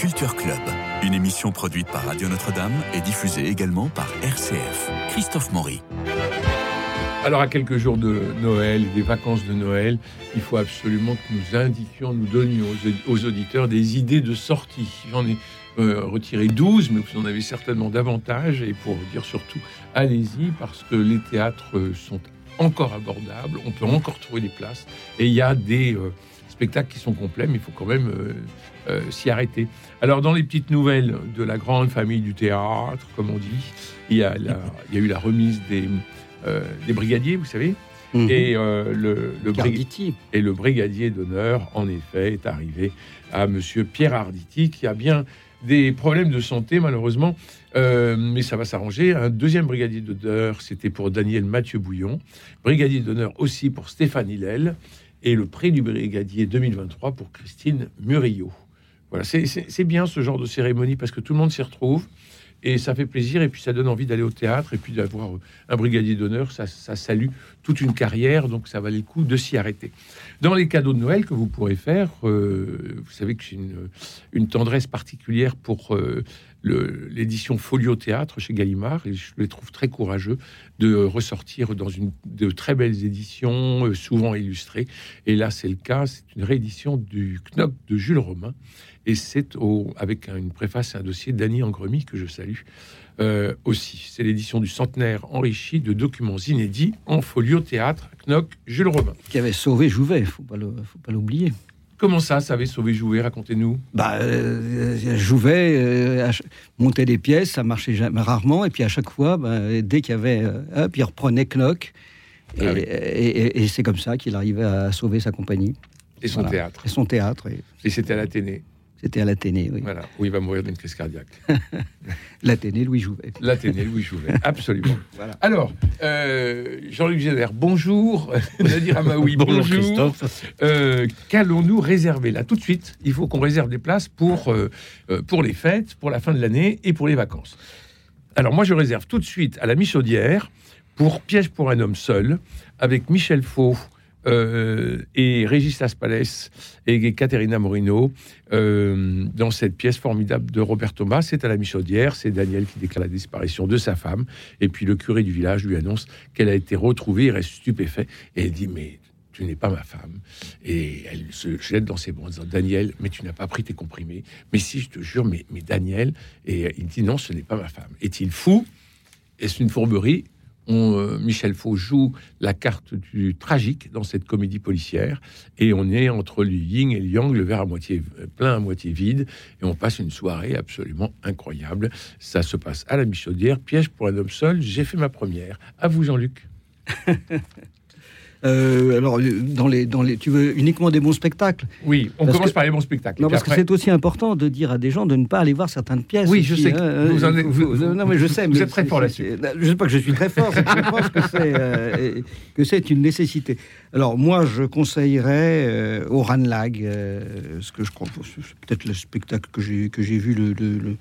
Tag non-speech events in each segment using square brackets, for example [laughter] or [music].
Culture Club, une émission produite par Radio Notre-Dame et diffusée également par RCF. Christophe Maury. Alors, à quelques jours de Noël, des vacances de Noël, il faut absolument que nous indiquions, nous donnions aux, auditeurs des idées de sortie. J'en ai euh, retiré 12, mais vous en avez certainement davantage. Et pour dire surtout, allez-y, parce que les théâtres sont encore abordables, on peut encore trouver des places. Et il y a des euh, spectacles qui sont complets, mais il faut quand même euh, euh, s'y arrêter. Alors, dans les petites nouvelles de la grande famille du théâtre, comme on dit, il y a, il y a eu la remise des, des brigadiers, vous savez. Mhm. Et, le, le Arditi. et le brigadier d'honneur, en effet, est arrivé à Monsieur Pierre Arditi, qui a bien des problèmes de santé, malheureusement, euh, mais ça va s'arranger. Un deuxième brigadier d'honneur, c'était pour Daniel Mathieu Bouillon. Brigadier d'honneur aussi pour Stéphane Hillel. Et le prix du brigadier 2023 pour Christine Murillo. Voilà, c'est bien ce genre de cérémonie parce que tout le monde s'y retrouve et ça fait plaisir et puis ça donne envie d'aller au théâtre et puis d'avoir un brigadier d'honneur, ça, salue toute une carrière, donc ça valait le coup de s'y arrêter. Dans les cadeaux de Noël que vous pourrez faire, euh, vous savez que j'ai une, une, tendresse particulière pour euh, l'édition Folio Théâtre chez Gallimard et je les trouve très courageux de ressortir dans une de très belles éditions, euh, souvent illustrées. Et là, c'est le cas, c'est une réédition du Knock de Jules Romain et c'est avec une préface et un dossier d'Annie Angremy que je salue euh, aussi. C'est l'édition du centenaire enrichi de documents inédits en folio théâtre Knock Jules Romain. Qui avait sauvé Jouvet, faut pas faut pas l'oublier. Comment ça, ça avait sauvé Jouvet Racontez-nous. Bah, euh, Jouvet euh, montait des pièces, ça marchait jamais, rarement, et puis à chaque fois, bah, dès qu'il y avait, hop, il reprenait Knock, et, ah et, c'est comme ça qu'il arrivait à sauver sa compagnie. Et son théâtre. Et son théâtre. Et, c'était à l'Athénée. C'était à l'Athénée, oui. Voilà, où il va mourir d'une crise cardiaque. [laughs] L'Athénée, Louis Jouvet. L'Athénée, Louis Jouvet, absolument. [laughs] voilà. Alors, euh, Jean-Luc Génère, bonjour. [laughs] Nadir Amaoui, bonjour. Christophe. Euh, qu'allons-nous réserver? Là Tout de suite, il faut qu'on réserve des places pour, euh, pour les fêtes, pour la fin de l'année et pour les vacances. Alors, moi, je réserve tout de suite à la Michaudière pour Piège pour un homme seul, avec Michel Faux euh, et Régis Aspalès et Caterina Morino euh, dans cette pièce formidable de Robert Thomas. C'est à la Michaudière, c'est Daniel qui déclare la disparition de sa femme. Et puis le curé du village lui annonce qu'elle a été retrouvée, il reste stupéfait et elle dit Mais tu n'es pas ma femme. Et elle se jette dans ses bras en disant Daniel, mais tu n'as pas pris tes comprimés. Mais si, je te jure, mais Daniel. Et il dit Non, ce n'est pas ma femme. Est-il fou? Est-ce une fourberie? Euh, Michel Faux joue la carte du tragique dans cette comédie policière, et on est entre le yin et le yang, le verre à moitié plein, à moitié vide, et on passe une soirée absolument incroyable. Ça se passe à la Michaudière, piège pour un homme seul. J'ai fait ma première. À vous, Jean-Luc. [laughs] Euh, alors, dans les, dans les, tu veux uniquement des bons spectacles Oui, on commence par les bons spectacles. Non, parce que c'est aussi important de dire à des gens de ne pas aller voir certaines pièces. Oui, je sais. Vous, en êtes, non, mais je sais. Vous êtes très fort là-dessus. Je sais pas que je suis très fort. je pense que c'est euh, que c'est une nécessité. Alors moi, je conseillerais euh, au Ranlag, ce que je crois, peut-être le spectacle que j'ai vu le, le,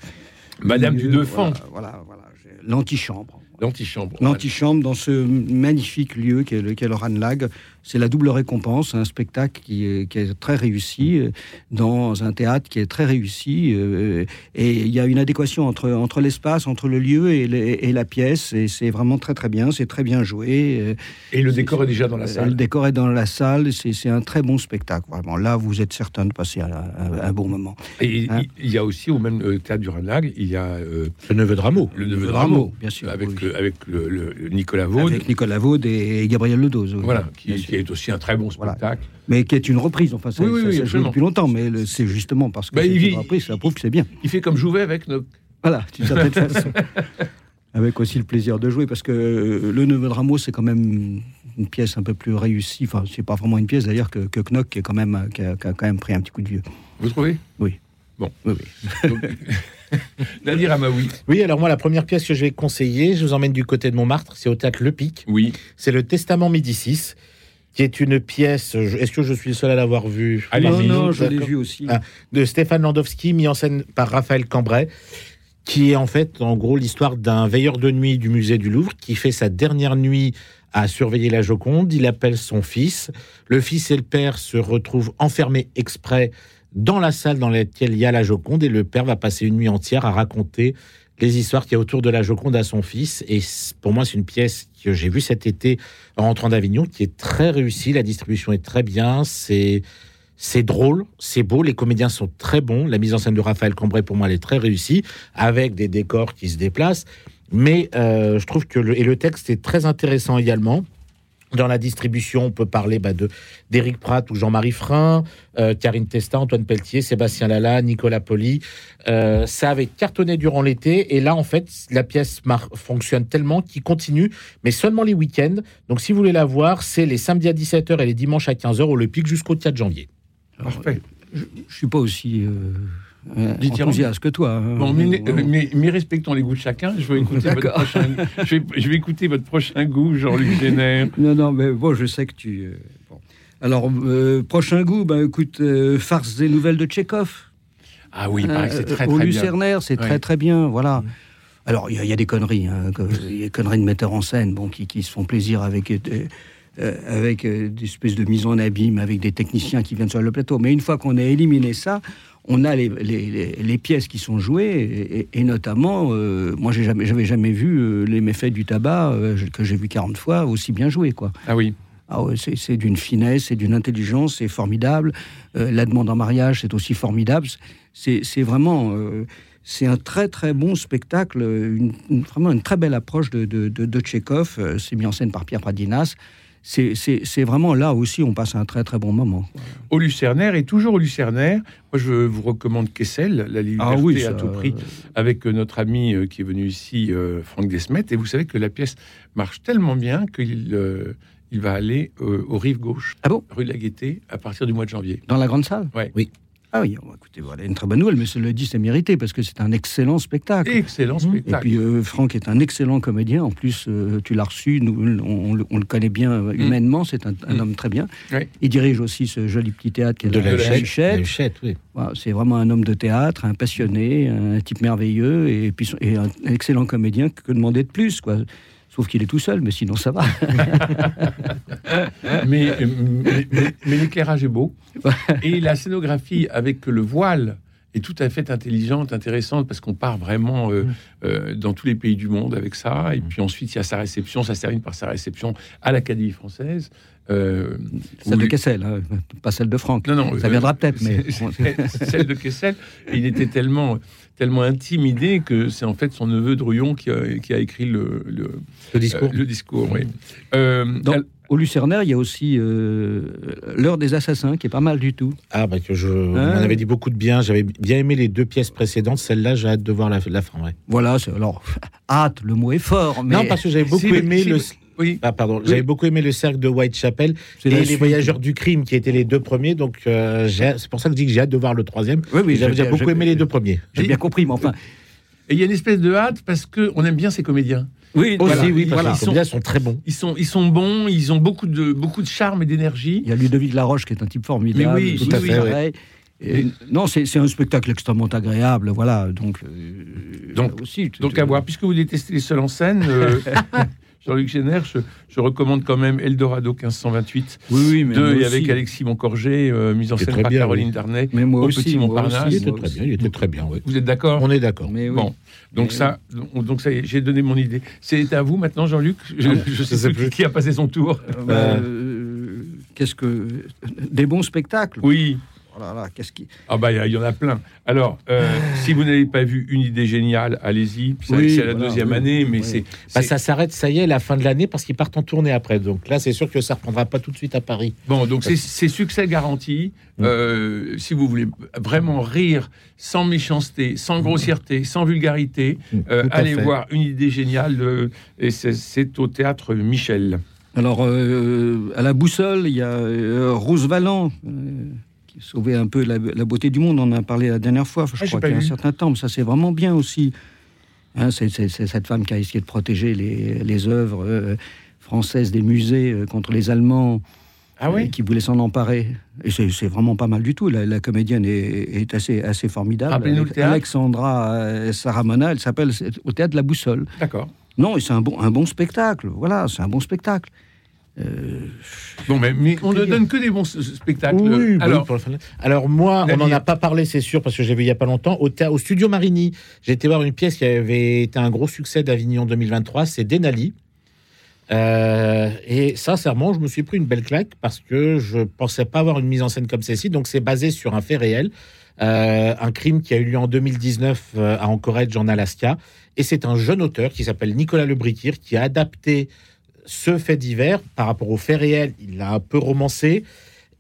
Madame du. Voilà, voilà, voilà l'antichambre. L'antichambre. L'antichambre dans ce magnifique lieu qu'est le, qu le Ranlag, c'est la double récompense, un spectacle qui est, très réussi euh, dans un théâtre qui est très réussi. Euh, et il y a une adéquation entre, entre l'espace, entre le lieu et, la pièce. Et c'est vraiment très très bien, c'est très bien joué. Euh, et le décor est, déjà dans la salle. Le décor est dans la salle, c'est un très bon spectacle. Vraiment, là, vous êtes certain de passer un, bon moment. Et hein il y a aussi au même théâtre du Ranlag, il y a le neveu de Rameau. Le neveu de Rameau, bien sûr. Avec, le, avec le, Nicolas Vaud. Avec Nicolas Vaud et Gabriel Ledoz. Voilà, qui, qui est aussi un très bon spectacle. Mais qui est une reprise, enfin, ça, oui, ça, joue depuis longtemps, mais c'est justement parce que bah, c'est une reprise, ça prouve que c'est bien. Il fait comme jouer avec nos... Voilà, d'une certaine [laughs] façon. Avec aussi le plaisir de jouer, parce que euh, Le Neveu de Rameau, c'est quand même une pièce un peu plus réussie, enfin, c'est pas vraiment une pièce d'ailleurs que, que Knock, qui, est quand même, qui a, quand même pris un petit coup de vieux. Vous trouvez? Oui. Bon. Oui, oui. [laughs] Nadir Amaoui. Oui, alors moi, la première pièce que je vais conseiller, je vous emmène du côté de Montmartre, c'est au théâtre Le Pic. Oui. C'est le Testament Médicis qui est une pièce. Est-ce que je suis le seul à l'avoir vue? Non, non, je l'ai vu aussi. Ah, de Stéphane Landowski, mis en scène par Raphaël Cambrai, qui est en fait, en gros, l'histoire d'un veilleur de nuit du musée du Louvre qui fait sa dernière nuit à surveiller la Joconde. Il appelle son fils. Le fils et le père se retrouvent enfermés exprès dans la salle dans laquelle il y a la Joconde et le père va passer une nuit entière à raconter les histoires qu'il y a autour de la Joconde à son fils. Et pour moi, c'est une pièce que j'ai vue cet été en rentrant d'Avignon qui est très réussie. La distribution est très bien. C'est. C'est drôle, c'est beau, les comédiens sont très bons. La mise en scène de Raphaël Cambrai, pour moi, elle est très réussie, avec des décors qui se déplacent. Mais euh, je trouve que et le texte est très intéressant également. Dans la distribution, on peut parler bah, de d'Éric Pratt ou Jean-Marie Frein, euh, Karine Testa, Antoine Pelletier, Sébastien Lala, Nicolas Poli. Euh, ça avait cartonné durant l'été et là, en fait, la pièce fonctionne tellement qu'il continue, mais seulement les week-ends. Donc, si vous voulez la voir, c'est les samedis à 17h et les dimanches à 15h au Le Pic jusqu'au 4 janvier. Je ne suis pas aussi euh, enthousiaste que toi. Hein. Bon, mais, mais, respectons les goûts de chacun. Je vais écouter, votre prochain, je vais, je vais écouter votre prochain goût, Jean-Luc [laughs] Génère. Non, non, mais bon, je sais que tu. Euh, bon. Alors, euh, prochain goût, ben, écoute, farce des nouvelles de Tchékov. Ah oui, il paraît que c'est très, très Au Lucernaire, c'est très, très bien. Voilà. Alors, il y, a des conneries, hein, il y a des conneries de metteurs en scène bon, qui, qui se font plaisir avec. avec des espèces de mise en abîme, avec des techniciens qui viennent sur le plateau. Mais une fois qu'on a éliminé ça, on a les, les, pièces qui sont jouées, et, notamment, euh, moi, j'ai jamais, j'avais jamais vu euh, les méfaits du tabac, euh, que j'ai vu 40 fois, aussi bien joué, quoi. Ah oui. Ah c'est, d'une finesse, c'est d'une intelligence, c'est formidable. la demande en mariage, c'est aussi formidable. C'est, vraiment... c'est un très très bon spectacle, une, vraiment une très belle approche de, de, de, Tchekhov. c'est mis en scène par Pierre Pradinas c'est vraiment là aussi, on passe un très très bon moment. Au Lucernaire, et toujours au Lucernaire, moi je vous recommande Kessel, La ah liberté à tout prix, avec euh, notre ami euh, qui est venu ici, euh, Franck Desmet, et vous savez que la pièce marche tellement bien qu'il il va aller au rive gauche, ah bon? rue de la Gaîté, à partir du mois de janvier. Dans la grande salle? Ouais. Oui. Ah oui, écoutez, voilà une très bonne nouvelle, mais cela dit, c'est mérité parce que c'est un excellent spectacle. Excellent mmh. spectacle. Et puis euh, Franck est un excellent comédien. En plus, euh, tu l'as reçu, nous, on, le connaît bien euh, mmh. humainement, c'est un, mmh. homme très bien. Il dirige aussi ce joli petit théâtre qui est de, la, Huchette. Oui. c'est vraiment un homme de théâtre, un passionné, un type merveilleux et puis et un excellent comédien. Que demander de plus, quoi Sauf qu'il est tout seul, mais sinon ça va. [laughs] mais, mais, l'éclairage est beau. Et la scénographie avec le voile est tout à fait intelligente, intéressante, parce qu'on part vraiment euh, euh, dans tous les pays du monde avec ça. Et puis ensuite, il y a sa réception, ça se termine par sa réception à l'Académie française. Euh, celle de Kessel, hein, pas celle de Franck. Non, non, ça viendra peut-être, mais celle de Kessel. Il était tellement tellement intimidé que c'est en fait son neveu Druyon qui a, qui a écrit le, le, discours. Le discours, oui. Euh, au Lucernaire, il y a aussi euh, L'heure des assassins, qui est pas mal du tout. Ah, bah, que je hein on avait dit beaucoup de bien. J'avais bien aimé les deux pièces précédentes. Celle-là, j'ai hâte de voir la, la fin. Ouais. Voilà, alors, [laughs] hâte, le mot est fort. Mais... Non, parce que j'avais [laughs] beaucoup aimé le. Oui. Ah, pardon. J'avais beaucoup aimé le cercle de Whitechapel et les voyageurs du crime qui étaient les deux premiers. Donc, euh, c'est pour ça que je dis que j'ai hâte de voir le troisième. Oui, oui. J'avais beaucoup aimé les deux premiers. J'ai bien compris, mais enfin. Et il y a une espèce de hâte parce qu'on aime bien ces comédiens. Oui, aussi, oui, voilà. les comédiens sont très bons. Ils sont, ils sont bons, ils ont beaucoup de, beaucoup de charme et d'énergie. Il y a Ludovic Laroche qui est un type formidable. oui, tout à fait. non, c'est un spectacle extrêmement agréable, voilà. Donc, euh, donc, aussi, donc à voir. Puisque vous détestez les seuls en scène, euh, [laughs] Jean-Luc Génère, je, recommande quand même Eldorado 1528. Oui, oui, mais et avec Alexis Moncorgé, euh, mise en scène par Caroline Darnay. Mais moi au aussi, Petit Montparnasse. Il était très bien, il était très bien. Oui. Vous êtes d'accord? On est d'accord. Bon, donc ça, donc ça, j'ai donné mon idée. C'est à vous maintenant, Jean-Luc? Je, je, sais plus qui a passé son tour. Euh, bah, euh, Qu'est-ce que des bons spectacles Oui qu'est-ce qui... Ah bah il y, en a plein. Alors, euh, [sighs] si vous n'avez pas vu une idée géniale, allez-y. c'est la deuxième année, mais c'est... Bah, ça s'arrête, ça y est, la fin de l'année, parce qu'ils partent en tournée après. Donc là, c'est sûr que ça ne reprendra pas tout de suite à Paris. Bon, donc c'est succès garanti. Euh, si vous voulez vraiment rire sans méchanceté, sans grossièreté, sans vulgarité, euh, allez voir une idée géniale. et c'est au théâtre Michel. Alors, à la boussole, il y a Rose Valland sauver un peu la, beauté du monde. On en a parlé la dernière fois, je ah, crois qu'il y a un certain temps, mais ça c'est vraiment bien aussi. Hein, c'est cette femme qui a essayé de protéger les, les œuvres euh, françaises des musées euh, contre les Allemands. Ah oui qui voulaient s'en emparer. Et c'est vraiment pas mal du tout. La, comédienne est, assez, assez formidable. Alexandra euh, Saramona, elle s'appelle au théâtre de la Boussole. D'accord. Non, c'est un bon, un bon spectacle. Voilà, c'est un bon spectacle. Bon, mais, on ne donne que des bons spectacles. alors, alors, moi, on n'en a pas parlé, c'est sûr, parce que j'ai vu il n'y a pas longtemps, au, au Studio Marigny. J'ai été voir une pièce qui avait été un gros succès d'Avignon 2023, c'est Denali. Euh, et sincèrement, je me suis pris une belle claque parce que je pensais pas avoir une mise en scène comme celle-ci. Donc, c'est basé sur un fait réel, euh, un crime qui a eu lieu en 2019 euh, à Anchorage, en Alaska. Et c'est un jeune auteur qui s'appelle Nicolas Lebriquir qui a adapté ce fait divers par rapport au fait réel. Il l'a un peu romancé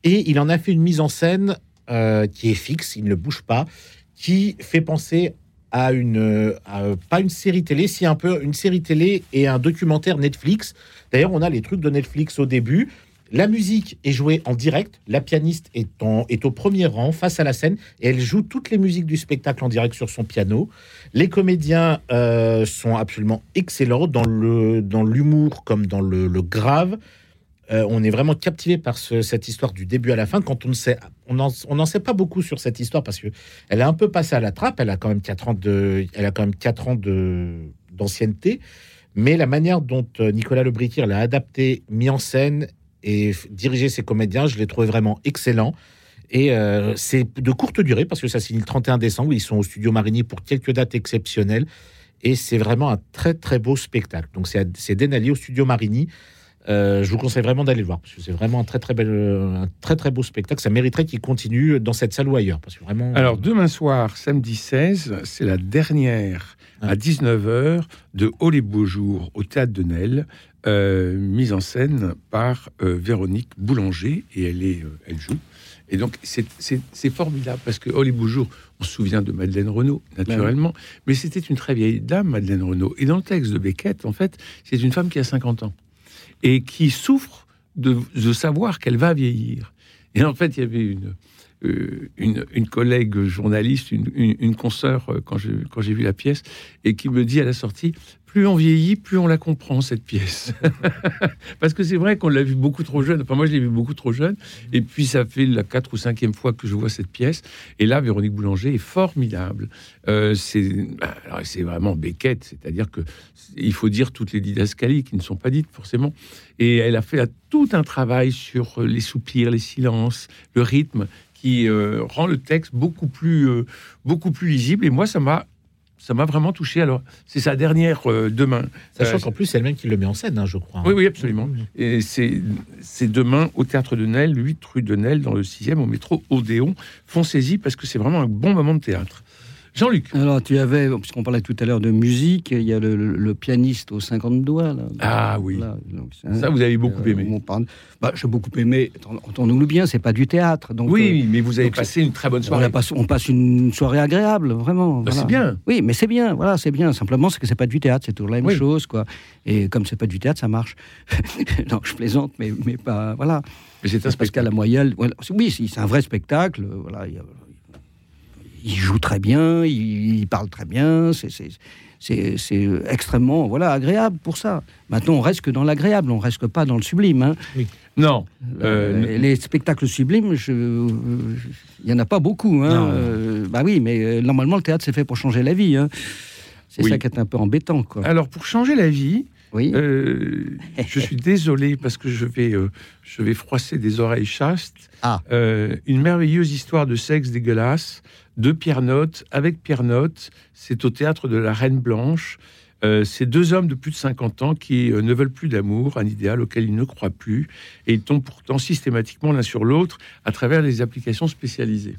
et il en a fait une mise en scène qui est fixe, il ne bouge pas, qui fait penser à une, pas une série télé, si un peu une série télé et un documentaire Netflix. D'ailleurs, on a les trucs de Netflix au début. La musique est jouée en direct. La pianiste est, au premier rang face à la scène et elle joue toutes les musiques du spectacle en direct sur son piano. Les comédiens euh, sont absolument excellents dans l'humour comme dans le, grave. Euh, on est vraiment captivé par cette histoire du début à la fin. Quand on sait, on n'en sait pas beaucoup sur cette histoire parce que elle est un peu passée à la trappe. Elle a quand même quatre ans de, elle a quand même quatre ans d'ancienneté. Mais la manière dont euh, Nicolas Lebriquier l'a adapté, mis en scène et dirigé ses comédiens, je l'ai trouvé vraiment excellent. Et euh, c'est de courte durée parce que ça signe le 31 décembre. Ils sont au Studio Marigny pour quelques dates exceptionnelles. Et c'est vraiment un très très beau spectacle. Donc c'est Denali au Studio Marigny. Euh, je vous conseille vraiment d'aller le voir parce que c'est vraiment un très très bel, un très très beau spectacle. Ça mériterait qu'il continue dans cette salle ou ailleurs parce que vraiment. Alors demain soir, samedi 16, c'est la dernière à 19h de Oh les beaux jours au théâtre de Nesle, euh, mise en scène par euh, Véronique Boulanger et elle est, elle joue. Et donc c'est formidable parce que Oh les beaux jours, on se souvient de Madeleine Renaud naturellement, mais c'était une très vieille dame Madeleine Renaud. Et dans le texte de Beckett, en fait, c'est une femme qui a 50 ans et qui souffre de, savoir qu'elle va vieillir. Et en fait, il y avait une, euh, une, collègue journaliste, une, une, consoeur, euh, quand j'ai vu la pièce, et qui me dit à la sortie plus on vieillit, plus on la comprend, cette pièce. [laughs] Parce que c'est vrai qu'on l'a vu beaucoup trop jeune. Enfin, moi, je l'ai vu beaucoup trop jeune. Et puis, ça fait la quatre ou cinquième fois que je vois cette pièce. Et là, Véronique Boulanger est formidable. Euh, bah, c'est vraiment Beckett, c'est-à-dire que il faut dire toutes les didascalies qui ne sont pas dites forcément. Et elle a fait tout un travail sur les soupirs, les silences, le rythme qui euh, rend le texte beaucoup plus, euh, beaucoup plus lisible. Et moi, ça m'a ça m'a vraiment touché. Alors, c'est sa dernière euh, demain. Sachant qu'en plus, c'est elle-même qui le met en scène, hein, je crois. Oui, oui, absolument. Mmh. Et c'est demain au théâtre de Nesle, 8 rue de Nesle, dans le 6e, au métro Odéon. Foncez-y parce que c'est vraiment un bon moment de théâtre. Jean-Luc. Alors, tu avais, puisqu'on parlait tout à l'heure de musique, il y a le, pianiste aux 50 doigts. Là. Ah oui. ça, vous avez beaucoup euh, aimé. Bah, J'ai beaucoup aimé. Entendons-nous bien, c'est pas du théâtre. Donc, oui, euh, mais vous avez passé une très bonne soirée. On passe, on passe une soirée agréable, vraiment. Bah, c'est bien. Oui, mais c'est bien. Voilà, c'est bien. Simplement, c'est que c'est pas du théâtre, c'est toujours la même chose, quoi. Et comme c'est pas du théâtre, ça marche. [laughs] non, je plaisante, mais, mais pas. Voilà. Mais c'est un spectacle. la moyenne. oui, c'est un vrai spectacle. Voilà, il y a il joue très bien, il, parle très bien, c'est extrêmement voilà agréable pour ça. Maintenant, on reste que dans l'agréable, on reste pas dans le sublime. Hein. Non. Euh, euh, les spectacles sublimes, il y en a pas beaucoup. Hein. Euh, bah oui, mais normalement, le théâtre, c'est fait pour changer la vie. Hein. C'est ça qui est un peu embêtant. Quoi. Alors, pour changer la vie, oui. je suis [laughs] désolé parce que je vais, je vais froisser des oreilles chastes. Ah. une merveilleuse histoire de sexe dégueulasse de Pierre Note, avec Pierre Note. C'est au théâtre de la Reine Blanche. Euh, c'est deux hommes de plus de 50 ans qui euh, ne veulent plus d'amour, un idéal auquel ils ne croient plus, et ils tombent pourtant systématiquement l'un sur l'autre à travers les applications spécialisées.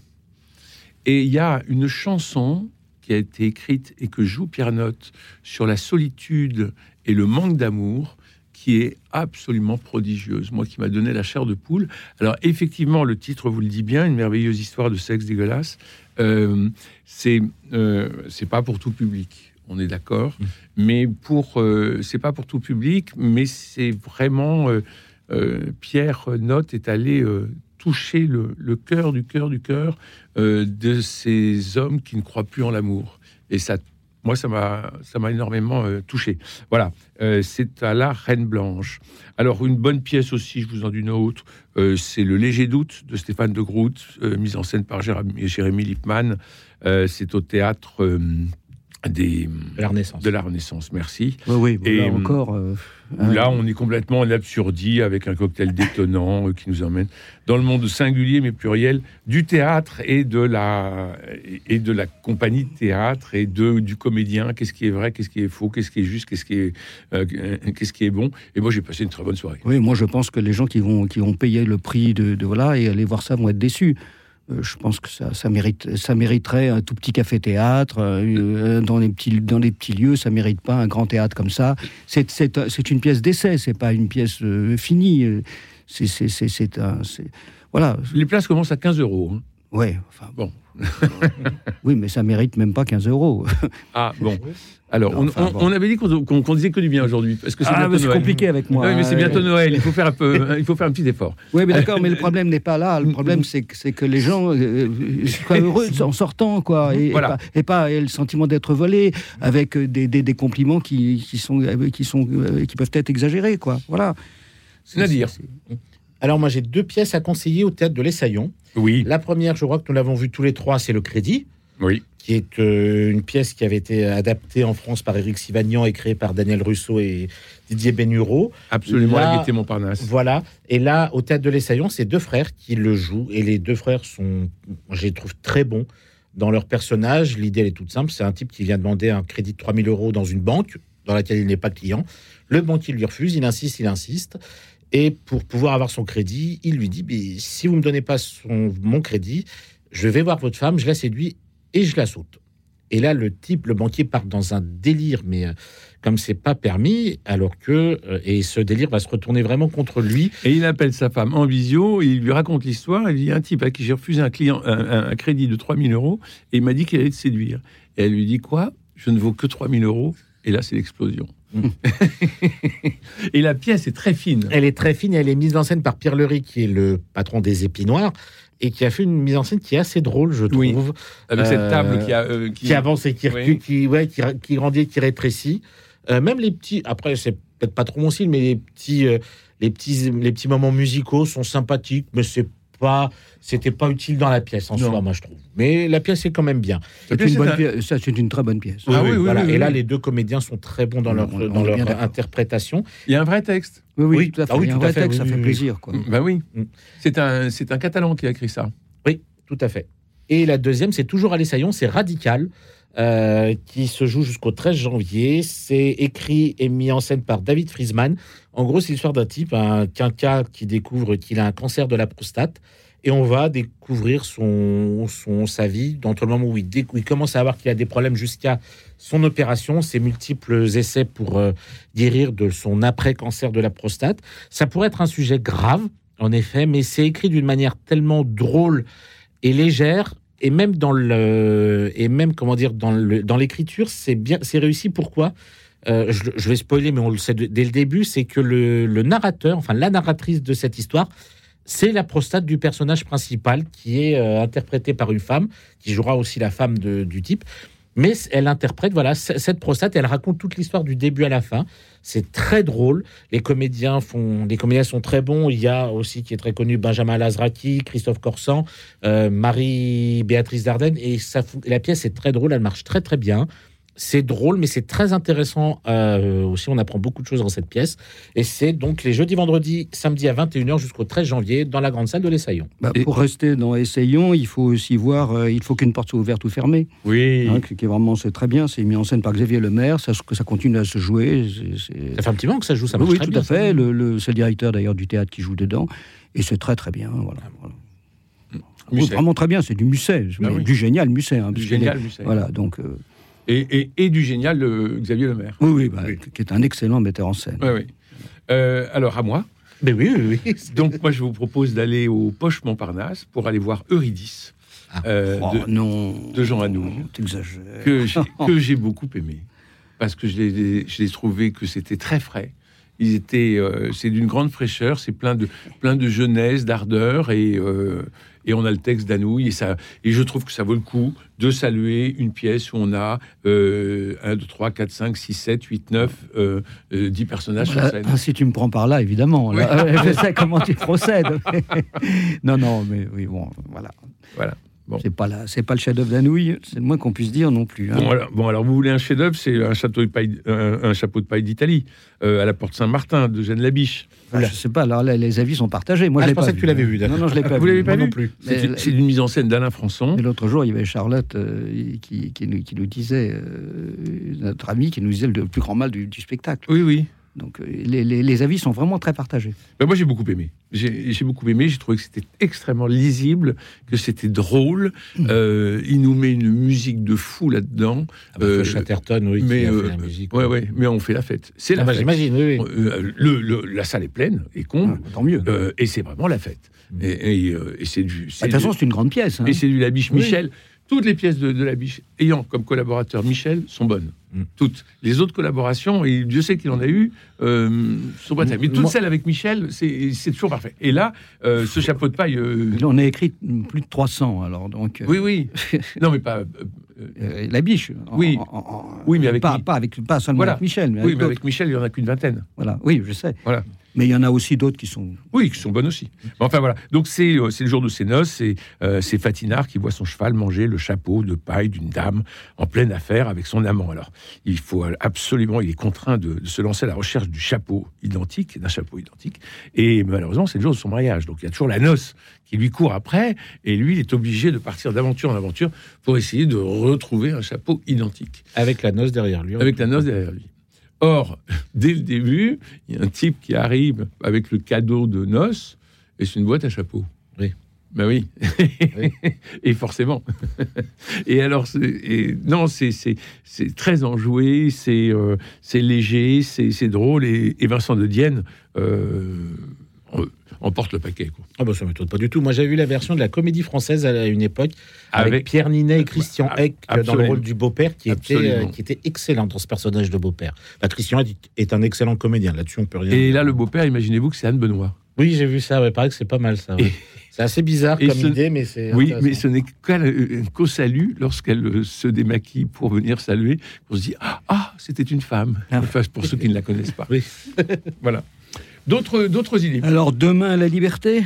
Et il y a une chanson qui a été écrite et que joue Pierre Note sur la solitude et le manque d'amour, qui est absolument prodigieuse, moi qui m'a donné la chair de poule. Alors effectivement, le titre vous le dit bien, une merveilleuse histoire de sexe dégueulasse, c'est euh, c'est pas pour tout public. On est d'accord, mmh. mais pour euh, c'est pas pour tout public, mais c'est vraiment Pierre Note est allé toucher le, le, cœur du cœur du cœur de ces hommes qui ne croient plus en l'amour. Et ça moi, ça m'a, énormément touché. Voilà, c'est à la Reine Blanche. Alors, une bonne pièce aussi, je vous en dis une autre, euh, c'est Le Léger Doute de Stéphane de Groot, euh, mise en scène par Jérémy, Lippmann. Euh, c'est au théâtre des, de la Renaissance. De la Renaissance, merci. Oui, oui, et là encore. Euh, là, on est complètement en absurdie avec un cocktail détonnant euh, qui nous emmène dans le monde singulier mais pluriel du théâtre et de la et de la compagnie de théâtre et de du comédien. Qu'est-ce qui est vrai, qu'est-ce qui est faux, qu'est-ce qui est juste, qu'est-ce qui est euh, qu'est-ce qui est bon. Et moi, j'ai passé une très bonne soirée. Oui, moi, je pense que les gens qui vont qui vont payer le prix de, de voilà et aller voir ça vont être déçus. Euh, je pense que ça, ça, mérite, ça mériterait un tout petit café-théâtre euh, dans, les petits, dans les petits lieux. Ça mérite pas un grand théâtre comme ça. C'est une pièce d'essai, c'est pas une pièce euh, finie. C'est un. Voilà. Les places commencent à 15 euros. Hein. Ouais, enfin bon. [laughs] oui, mais ça mérite même pas 15 euros. [laughs] ah bon. Alors, on, avait dit qu'on disait que du bien aujourd'hui, parce que c'est ah, compliqué avec moi. Oui, mais c'est bientôt Noël. Il faut faire un peu, [laughs] il faut faire un petit effort. Oui, mais d'accord. mais le problème n'est pas là. Le problème, c'est que, que les gens euh, soient heureux en sortant, quoi, et, et, pas, le sentiment d'être volé avec des, des, compliments qui, qui, sont, qui sont, euh, qui peuvent être exagérés, quoi. Voilà. C'est-à-dire. Alors moi j'ai deux pièces à conseiller au théâtre de l'Essaillon. Oui. La première, je crois que nous l'avons vu tous les trois, c'est le Crédit. Oui. Qui est euh, une pièce qui avait été adaptée en France par Éric Sivagnan et créée par Daniel Russo et Didier Bénureau. Absolument, la Montparnasse. Voilà. Et là, au théâtre de l'Essaillon, c'est deux frères qui le jouent. Et les deux frères sont, je les trouve très bons dans leur personnage. L'idée, elle est toute simple. C'est un type qui vient demander un crédit de 3000 euros dans une banque dans laquelle il n'est pas client. Le banquier lui refuse, il insiste, il insiste. Et pour pouvoir avoir son crédit, il lui dit si vous me donnez pas mon crédit, je vais voir votre femme, je la séduis et je la saute. Et là, le type, le banquier, part dans un délire, mais euh, comme c'est pas permis, alors que euh, et ce délire va se retourner vraiment contre lui. Et il appelle sa femme en visio, il lui raconte l'histoire. Il dit un type à qui j'ai refusé un un, crédit de 3000 euros, et il m'a dit qu'il allait te séduire. Et elle lui dit quoi? Je ne vaux que 3000 euros. Et là, c'est l'explosion. [laughs] et la pièce est très fine. Elle est très fine et elle est mise en scène par Pierre Lery, qui est le patron des Épinoirs, et qui a fait une mise en scène qui est assez drôle, je trouve. Avec cette table qui, a, euh, qui... avance et qui, qui, ouais, qui, grandit et qui rétrécit. Euh, même les petits, après, c'est peut-être pas trop mon style, mais les petits, euh, les petits, les petits moments musicaux sont sympathiques, mais c'est pas, c'était pas utile dans la pièce en soi, moi je trouve. Mais la pièce est quand même bien. C'est une, bonne pièce, ça, c'est une très bonne pièce. Ah, oui, voilà. Et là, les deux comédiens sont très bons dans leur, dans leur interprétation. Il y a un vrai texte. Oui, oui, tout à fait. Ah un vrai texte, ça fait plaisir. Quoi. Bah oui. Mm. C'est un, c'est un Catalan qui a écrit ça. Oui, tout à fait. Et la deuxième, c'est toujours à l'Essaillon, c'est Radical. Euh, qui se joue jusqu'au 13 janvier. C'est écrit et mis en scène par David Friesman. En gros, c'est l'histoire d'un type, un quinca qui découvre qu'il a un cancer de la prostate. Et on va découvrir son, son, sa vie entre le moment où il, il commence à voir qu'il a des problèmes jusqu'à son opération, ses multiples essais pour euh, guérir de son après-cancer de la prostate. Ça pourrait être un sujet grave, en effet, mais c'est écrit d'une manière tellement drôle et légère et même dans le et même comment dire dans le dans l'écriture c'est bien c'est réussi. Pourquoi? Euh, je, vais spoiler mais on le sait dès le début c'est que le, narrateur enfin la narratrice de cette histoire c'est la prostate du personnage principal qui est euh, interprété par une femme qui jouera aussi la femme du type mais elle interprète voilà cette prostate elle raconte toute l'histoire du début à la fin. C'est très drôle. Les comédiens font les comédiens sont très bons. Il y a aussi qui est très connu Benjamin Lazraki Christophe Corsan euh, Marie Béatrice Dardenne. Et la pièce est très drôle. Elle marche très très bien c'est drôle, mais c'est très intéressant euh, aussi. On apprend beaucoup de choses dans cette pièce. Et c'est donc les jeudis, vendredis, samedi à 21h jusqu'au 13 janvier dans la grande salle de l'Essaillon. Bah, pour rester dans Essayons, il faut aussi voir, euh, il faut qu'une porte soit ouverte ou fermée. Oui. Hein, qui est vraiment, c'est très bien. C'est mis en scène par Xavier Lemaire. Ça, que ça continue à se jouer. Ça fait un petit moment que ça joue, ça marche oui, très tout à fait. Le, c'est le directeur d'ailleurs du théâtre qui joue dedans. Et c'est très très bien. Voilà. vraiment très bien. C'est du Musset. Ah du génial Musset. Hein, du génial Musset. Voilà, donc. Euh, et, du génial Xavier Lemaire. Oui, oui, bah, qui est un excellent metteur en scène. Oui, oui. Euh, alors, à moi. Mais oui, oui, oui. [laughs] Donc, moi, je vous propose d'aller au Poche Montparnasse pour aller voir Eurydice. Ah, euh, oh, de, non. de Jean. T'exagères. [laughs] Que j'ai beaucoup aimé. Parce que je l'ai trouvé que c'était très frais. Ils étaient, euh, c'est d'une grande fraîcheur, c'est plein de, plein de jeunesse, d'ardeur, et, et on a le texte d'Anouilh et ça et je trouve que ça vaut le coup de saluer une pièce où on a 1 2 3 4 5 6 7 8 9 10 personnages sur scène. Ah, si tu me prends par là évidemment, [laughs] je sais comment tu procèdes. [laughs] non non mais oui bon voilà. Voilà. C'est pas la, c'est pas le chef-d'œuvre d'Anouilh, c'est le moins qu'on puisse dire non plus. Hein. Bon, alors, bon, alors, vous voulez un chef-d'œuvre, c'est un château de paille, un, chapeau de paille d'Italie euh, à la porte Saint-Martin de Jeanne Labiche. Ah, je sais pas. Alors là, les avis sont partagés. Moi, ah, je, pensais que tu l'avais vu. Non, non, je l'ai pas [laughs] vous vu. l'avez pas vu non plus. C'est une mise en scène d'Alain Françon. Et l'autre jour, il y avait Charlotte euh, qui, qui, nous, qui, nous, disait, notre ami, qui nous disait le plus grand mal du, du spectacle. Oui, oui. Donc euh, les, avis sont vraiment très partagés. Ben moi j'ai beaucoup aimé. J'ai beaucoup aimé. J'ai trouvé que c'était extrêmement lisible, que c'était drôle. Mm. Euh, il nous met une musique de fou là-dedans. Ah euh, Chatterton, oui, mais, qui la musique. Ouais, ouais, mais on fait la fête. C'est la ah bah, J'imagine, oui. Le, la salle est pleine et comble. Ah, tant mieux. et c'est vraiment la fête. Mm. Et, c'est du. Bah, de toute façon, c'est une grande pièce. Hein. Et c'est du Labiche Michel. Toutes les pièces de, la biche ayant comme collaborateur Michel sont bonnes. Mm. Toutes. Les autres collaborations, et Dieu sait qu'il en a eu, euh, sont pas Mais toutes celles avec Michel, c'est toujours parfait. Et là, euh, ce chapeau de paille. Euh, on a écrit plus de 300, alors donc. Oui, oui. [laughs] non, mais pas. la biche. Oui. oui, mais avec. Pas, pas, avec, pas seulement avec Michel. Mais oui, mais avec Michel, il n'y en a qu'une vingtaine. Voilà. Oui, je sais. Voilà. Mais il y en a aussi d'autres qui sont. Oui, qui sont bonnes aussi. enfin voilà. Donc c'est euh, le jour de ses noces. Euh, c'est Fatinard qui voit son cheval manger le chapeau de paille d'une dame en pleine affaire avec son amant. Alors il faut absolument, il est contraint de, se lancer à la recherche du chapeau identique, d'un chapeau identique. Et malheureusement, c'est le jour de son mariage. Donc il y a toujours la noce qui lui court après. Et lui, il est obligé de partir d'aventure en aventure pour essayer de retrouver un chapeau identique. Avec la noce derrière lui. Avec la noce derrière lui. Or, [laughs] dès le début, il y a un type qui arrive avec le cadeau de noces, et c'est une boîte à chapeau. Oui. Ben oui. [laughs] et forcément. [laughs] et alors, et non, c'est très enjoué, c'est euh, léger, c'est drôle. Et, Vincent de Dienne, euh, emporte le paquet. Quoi. Ah bah ça m'étonne pas du tout. Moi j'avais vu la version de la comédie française à une époque avec, Pierre Ninet et Christian Eck dans le rôle du beau-père qui était, euh, qui était excellent dans ce personnage de beau-père. La Christian est un excellent comédien, là-dessus on peut rien Et là le beau-père, imaginez-vous que c'est Anne Benoît. Oui, j'ai vu ça, ouais, paraît que c'est pas mal ça. C'est assez bizarre comme idée, mais c'est. Oui, mais ce n'est qu'au salut lorsqu'elle euh, se démaquille pour venir saluer, on se dit Ah, ah c'était une femme. Ah. Enfin, pour ceux qui ne la connaissent pas. Oui. [laughs] voilà. D'autres, d'autres idées? Alors, demain, la liberté?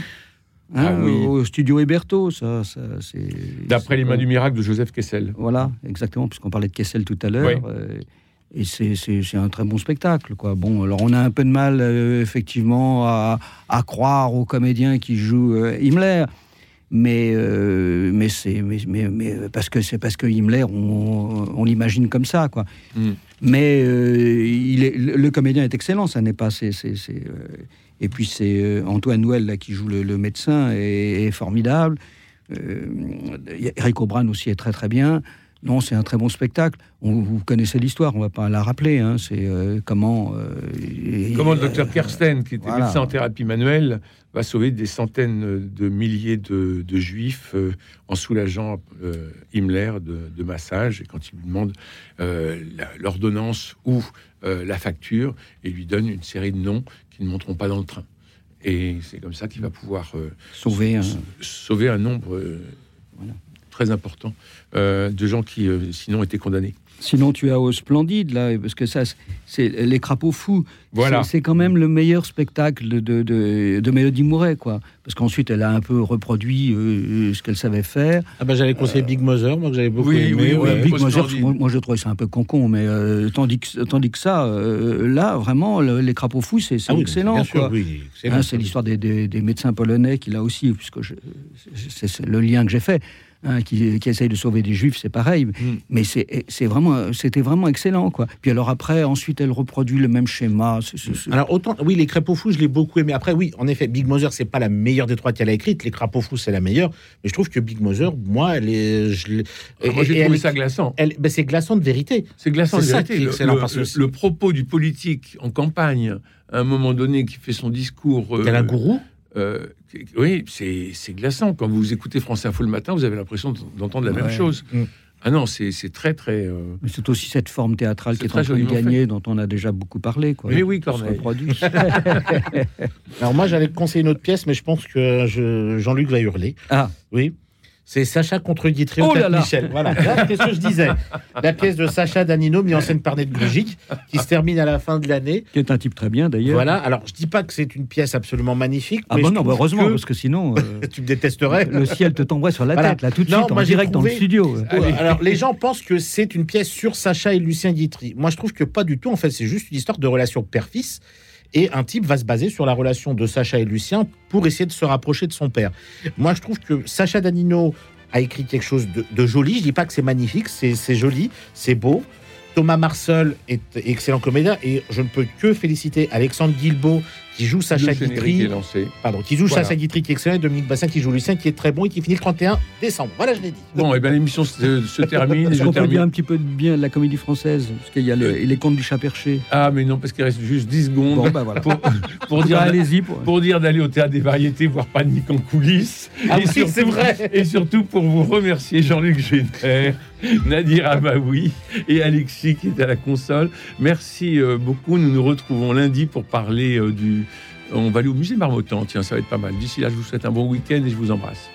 Hein, ah Au studio Héberto, ça, c'est. D'après les mains du miracle de Joseph Kessel. Voilà, exactement, puisqu'on parlait de Kessel tout à l'heure. Euh, et c'est, un très bon spectacle, quoi. Bon, alors on a un peu de mal, euh, effectivement, à, croire aux comédiens qui jouent euh, Himmler mais mais c'est mais, mais, parce que c'est parce que Himmler on, l'imagine comme ça quoi hmm. Mais euh, il est, le, comédien est excellent, ça n'est pas. c'est euh, et puis c'est euh, Antoine Nouel là, qui joue le, médecin est, est formidable. Eric Aubran aussi est très très bien. Non, c'est un très bon spectacle. On, vous connaissez l'histoire, on ne va pas la rappeler. Hein. C'est comment. comment le docteur Kersten, qui était médecin en thérapie manuelle, va sauver des centaines de milliers de, juifs euh, en soulageant euh, Himmler de, massage. Et quand il lui demande euh, l'ordonnance ou la facture, il lui donne une série de noms qui ne monteront pas dans le train. Et c'est comme ça qu'il va pouvoir sauver, un... sauver un nombre très important de gens qui sinon étaient condamnés. Sinon, tu as au Splendide, là, parce que ça, c'est les crapauds fous. Voilà. C'est quand même le meilleur spectacle de, de, de Mélodie Mouret, quoi. Parce qu'ensuite, elle a un peu reproduit euh, ce qu'elle savait faire. Ah bah, j'allais conseiller Big Mother, moi, que j'avais beaucoup aimé. Big Mother, moi, je trouvais ça un peu con-con, mais euh, tandis, que, tandis que ça, euh, là, vraiment, les crapauds fous, c'est ah excellent. Hein, c'est l'histoire des, des, médecins polonais qui, là aussi, puisque c'est le lien que j'ai fait. Hein, qui, qui essaye de sauver des juifs, c'est pareil. Mm. Mais c'est vraiment, c'était vraiment excellent, quoi. Puis alors après, ensuite, elle reproduit le même schéma. Alors autant, oui, les crapauds fous, je l'ai beaucoup aimé. Après, oui, en effet, Big Mother, c'est pas la meilleure des trois qu'elle a écrites. Les crapauds fous, c'est la meilleure. Mais je trouve que Big Mother, moi, elle est, je ah, moi, j'ai trouvé ça glaçant. Elle, ben, c'est glaçant de vérité. C'est glaçant de vérité. Le, le, propos du politique en campagne, à un moment donné, qui fait son discours. Euh, a un gourou? euh, oui, c'est glaçant. Quand vous écoutez France Info le matin, vous avez l'impression d'entendre la même chose. Mm. Ah non, c'est très, très. Euh, Mais c'est aussi cette forme théâtrale qui est en train de gagner, dont on a déjà beaucoup parlé. Quoi, oui, oui, Corneille. [laughs] Alors, moi, j'allais conseiller une autre pièce, mais je pense que Jean-Luc va hurler. Ah. Oui. C'est Sacha contre Guitry au Oh là là. Michel. Voilà, c'est ce que je disais. La pièce de Sacha Danino, mise en scène par Ned qui se termine à la fin de l'année. Qui est un type très bien d'ailleurs. Voilà, alors je dis pas que c'est une pièce absolument magnifique. Ah mais bon, non, bah heureusement, que- parce que sinon, euh, [laughs] tu me détesterais. le ciel te tomberait sur la Voilà. tête, là, tout de Non, suite, en moi, j'ai direct dans le trouvé- studio. Allez. Alors, les gens pensent que c'est une pièce sur Sacha et Lucien Guitry. Moi, je trouve que pas du tout. En fait, c'est juste une histoire de relation père-fils. Et un type va se baser sur la relation de Sacha et Lucien pour essayer de se rapprocher de son père. Moi, je trouve que Sacha Danino a écrit quelque chose de, joli. Je dis pas que c'est magnifique, c'est c'est joli, c'est beau. Thomas Marcel est excellent comédien et je ne peux que féliciter Alexandre Guilbeault qui joue Sacha Guitry. est lancé. Pardon, qui joue Voilà. Sacha Guitry qui est excellent et Dominique Bassin qui joue Lucien qui est très bon et qui finit le 31 décembre. Voilà, je l'ai dit. Bon, et bien l'émission se, se termine. Est-ce je qu'on peut dire un petit peu de bien de la comédie française? Parce qu'il y a les, les contes du chat perché. Ah, mais non, parce qu'il reste juste 10 secondes Bon, bah voilà. pour, [laughs] pour dire, Bah, Allez-y. Pour... pour dire d'aller au théâtre des variétés, voir Panique en coulisses. Ah et, oui, surtout, c'est vrai. et surtout pour vous remercier Jean-Luc Génère, [laughs] Nadir Amaoui et Alexis qui est à la console. Merci euh, beaucoup. Nous nous retrouvons lundi pour parler euh, du. On va aller au musée Marmottan. Tiens, ça va être pas mal. D'ici là, je vous souhaite un bon week-end et je vous embrasse.